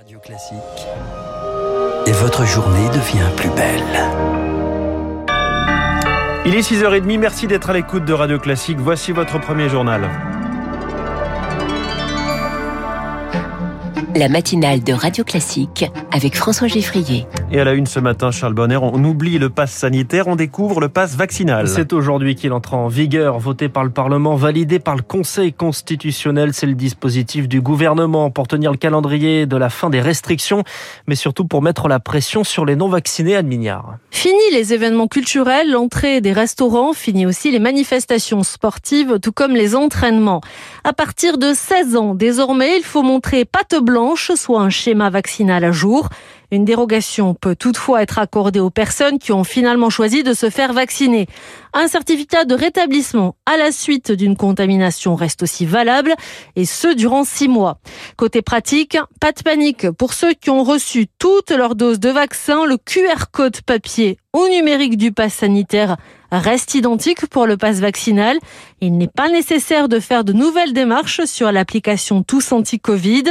Radio Classique. Et votre journée devient plus belle. Il est 6h30, merci d'être à l'écoute de Radio Classique. Voici votre premier journal. La matinale de Radio Classique avec François Geffrier. Et à la une ce matin, Charles Bonner, on oublie le pass sanitaire, on découvre le pass vaccinal. C'est aujourd'hui qu'il entre en vigueur, voté par le Parlement, validé par le Conseil constitutionnel. C'est le dispositif du gouvernement pour tenir le calendrier de la fin des restrictions, mais surtout pour mettre la pression sur les non-vaccinés à Mignard. Fini les événements culturels, l'entrée des restaurants, fini aussi les manifestations sportives, tout comme les entraînements. À partir de 16 ans, désormais, il faut montrer patte blanche, soit un schéma vaccinal à jour. Une dérogation peut toutefois être accordée aux personnes qui ont finalement choisi de se faire vacciner. Un certificat de rétablissement à la suite d'une contamination reste aussi valable, et ce durant six mois. Côté pratique, pas de panique pour ceux qui ont reçu toutes leurs doses de vaccin. Le QR code papier ou numérique du pass sanitaire reste identique pour le pass vaccinal. Il n'est pas nécessaire de faire de nouvelles démarches sur l'application Tous Anti-Covid.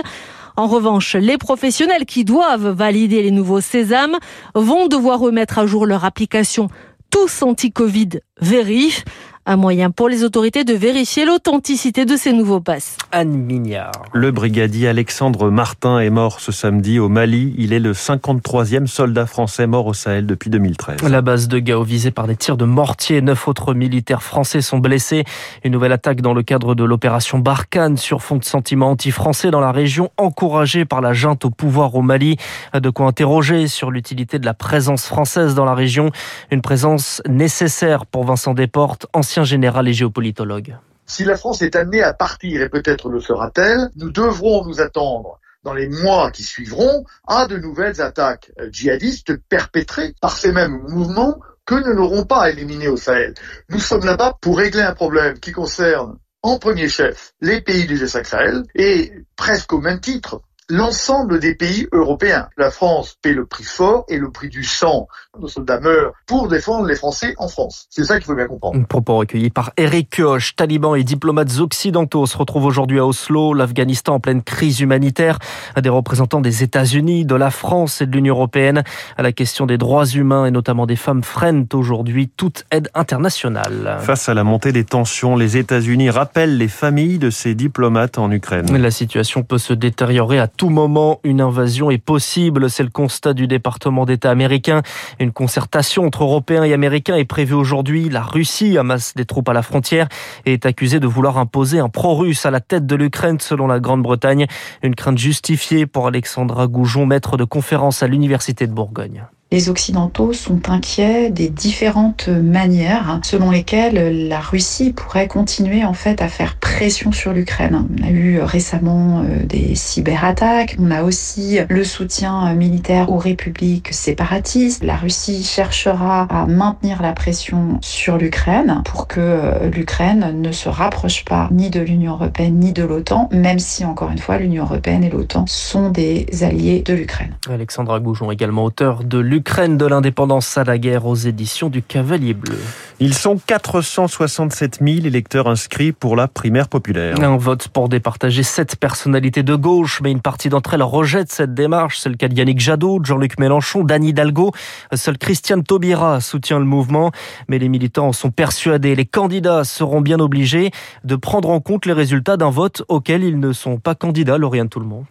En revanche, les professionnels qui doivent valider les nouveaux sésames vont devoir remettre à jour leur application Tous Anti-Covid Vérif un moyen pour les autorités de vérifier l'authenticité de ces nouveaux passes. Anne Mignard. Le brigadier Alexandre Martin est mort ce samedi au Mali. Il est le 53e soldat français mort au Sahel depuis 2013. La base de Gao visée par des tirs de mortier. Neuf autres militaires français sont blessés. Une nouvelle attaque dans le cadre de l'opération Barkhane sur fond de sentiments anti-français dans la région, encouragée par la junte au pouvoir au Mali. De quoi interroger sur l'utilité de la présence française dans la région. Une présence nécessaire pour Vincent Desportes, ancien général et géopolitologue. Si la France est amenée à partir, et peut-être le fera-t-elle, nous devrons nous attendre dans les mois qui suivront à de nouvelles attaques djihadistes perpétrées par ces mêmes mouvements que nous n'aurons pas éliminés au Sahel. Nous sommes là-bas pour régler un problème qui concerne en premier chef les pays du G5 Sahel et presque au même titre l'ensemble des pays européens. La France paie le prix fort et le prix du sang. Nos soldats meurent pour défendre les Français en France. C'est ça qu'il faut bien comprendre. Un propos recueilli par Eric Kioch. Talibans et diplomates occidentaux se retrouvent aujourd'hui à Oslo, l'Afghanistan en pleine crise humanitaire. Des représentants des États-Unis, de la France et de l'Union européenne à la question des droits humains et notamment des femmes freinent aujourd'hui toute aide internationale. Face à la montée des tensions, les États-Unis rappellent les familles de ces diplomates en Ukraine. La situation peut se détériorer à tout moment, une invasion est possible. C'est le constat du département d'État américain. Une concertation entre Européens et Américains est prévue aujourd'hui. La Russie amasse des troupes à la frontière et est accusée de vouloir imposer un pro-russe à la tête de l'Ukraine selon la Grande-Bretagne. Une crainte justifiée pour Alexandra Goujon, maître de conférence à l'Université de Bourgogne. Les Occidentaux sont inquiets des différentes manières selon lesquelles la Russie pourrait continuer en fait à faire pression sur l'Ukraine. On a eu récemment des cyberattaques, on a aussi le soutien militaire aux républiques séparatistes. La Russie cherchera à maintenir la pression sur l'Ukraine pour que l'Ukraine ne se rapproche pas ni de l'Union européenne ni de l'OTAN, même si encore une fois l'Union européenne et l'OTAN sont des alliés de l'Ukraine. Alexandra Goujon, également auteur de l'Ukraine de l'indépendance à la guerre aux éditions du Cavalier Bleu. Ils sont 467 000 électeurs inscrits pour la primaire populaire. Un vote pour départager sept personnalités de gauche, mais une partie d'entre elles rejette cette démarche. C'est le cas de Yannick Jadot, Jean-Luc Mélenchon, d'Anne Hidalgo. Seul Christiane Taubira soutient le mouvement, mais les militants sont persuadés. Les candidats seront bien obligés de prendre en compte les résultats d'un vote auquel ils ne sont pas candidats. Lauriane Tout le monde.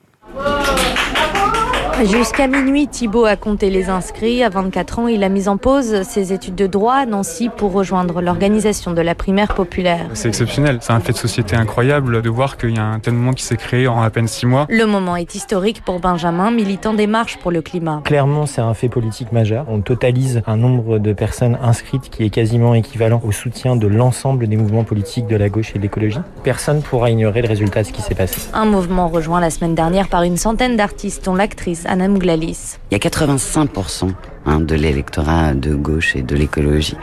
Jusqu'à minuit, Thibault a compté les inscrits. À 24 ans, il a mis en pause ses études de droit à Nancy pour rejoindre l'organisation de la primaire populaire. C'est exceptionnel. C'est un fait de société incroyable de voir qu'il y a un tel moment qui s'est créé en à peine six mois. Le moment est historique pour Benjamin, militant des marches pour le climat. Clairement, c'est un fait politique majeur. On totalise un nombre de personnes inscrites qui est quasiment équivalent au soutien de l'ensemble des mouvements politiques de la gauche et de l'écologie. Personne pourra ignorer le résultat de ce qui s'est passé. Un mouvement rejoint la semaine dernière par une centaine d'artistes, dont l'actrice Il y a 85% hein, de l'électorat de gauche et de l'écologie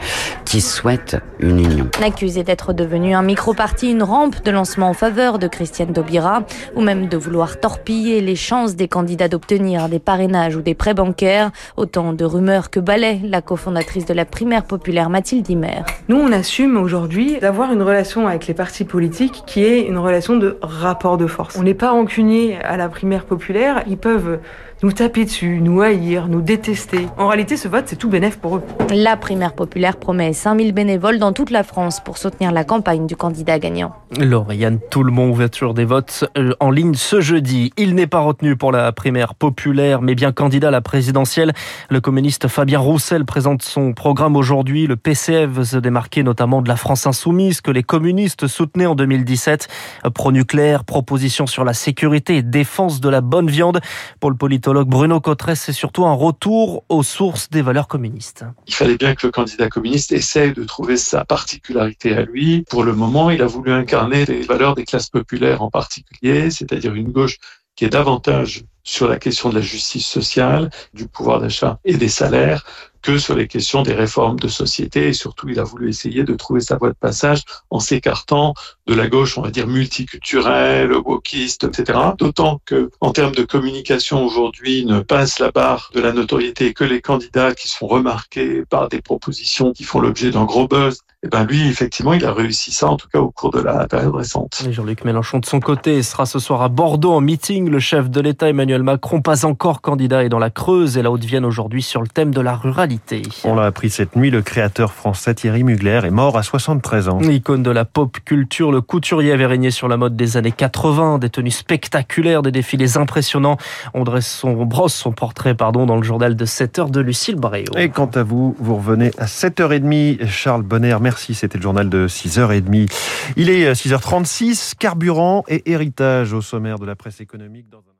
qui souhaite une union. Accusé d'être devenu un micro-parti, une rampe de lancement en faveur de Christiane Taubira, ou même de vouloir torpiller les chances des candidats d'obtenir des parrainages ou des prêts bancaires, autant de rumeurs que balaie la cofondatrice de la primaire populaire Mathilde Dimer. Nous, on assume aujourd'hui d'avoir une relation avec les partis politiques qui est une relation de rapport de force. On n'est pas rancunier à la primaire populaire, ils peuvent nous taper dessus, nous haïr, nous détester. En réalité, ce vote, c'est tout bénéf pour eux. La primaire populaire promet 5000 bénévoles dans toute la France pour soutenir la campagne du candidat gagnant. Lauriane Toulmont, ouverture des votes euh, en ligne ce jeudi. Il n'est pas retenu pour la primaire populaire, mais bien candidat à la présidentielle. Le communiste Fabien Roussel présente son programme aujourd'hui. Le PCF veut se démarquer notamment de la France insoumise que les communistes soutenaient en 2017. Pro-nucléaire, proposition sur la sécurité et défense de la bonne viande. Pour le politique Bruno Cotresse, c'est surtout un retour aux sources des valeurs communistes. Il fallait bien que le candidat communiste essaye de trouver sa particularité à lui. Pour le moment, il a voulu incarner les valeurs des classes populaires en particulier, c'est-à-dire une gauche qui est davantage sur la question de la justice sociale, du pouvoir d'achat et des salaires que sur les questions des réformes de société. Et surtout, il a voulu essayer de trouver sa voie de passage en s'écartant de la gauche, on va dire, multiculturelle, wokiste, etc. D'autant que, en termes de communication aujourd'hui, ne passe la barre de la notoriété que les candidats qui sont remarqués par des propositions qui font l'objet d'un gros buzz eh ben lui, effectivement, il a réussi ça, en tout cas au cours de la période récente. Jean-Luc Mélenchon, de son côté, sera ce soir à Bordeaux en meeting. Le chef de l'État, Emmanuel Macron, pas encore candidat, est dans la Creuse et la Haute-Vienne aujourd'hui sur le thème de la ruralité. On l'a appris cette nuit, le créateur français Thierry Mugler est mort à 73 ans. Icône de la pop culture, le couturier avait régné sur la mode des années 80, des tenues spectaculaires, des défilés impressionnants. On dresse son, brosse son portrait pardon, dans le journal de 7 heures de Lucille Bréau. Et quant à vous, vous revenez à 7h30. Charles Bonner, merci. C'était le journal de 6h30. Il est 6h36, carburant et héritage au sommaire de la presse économique. Dans un...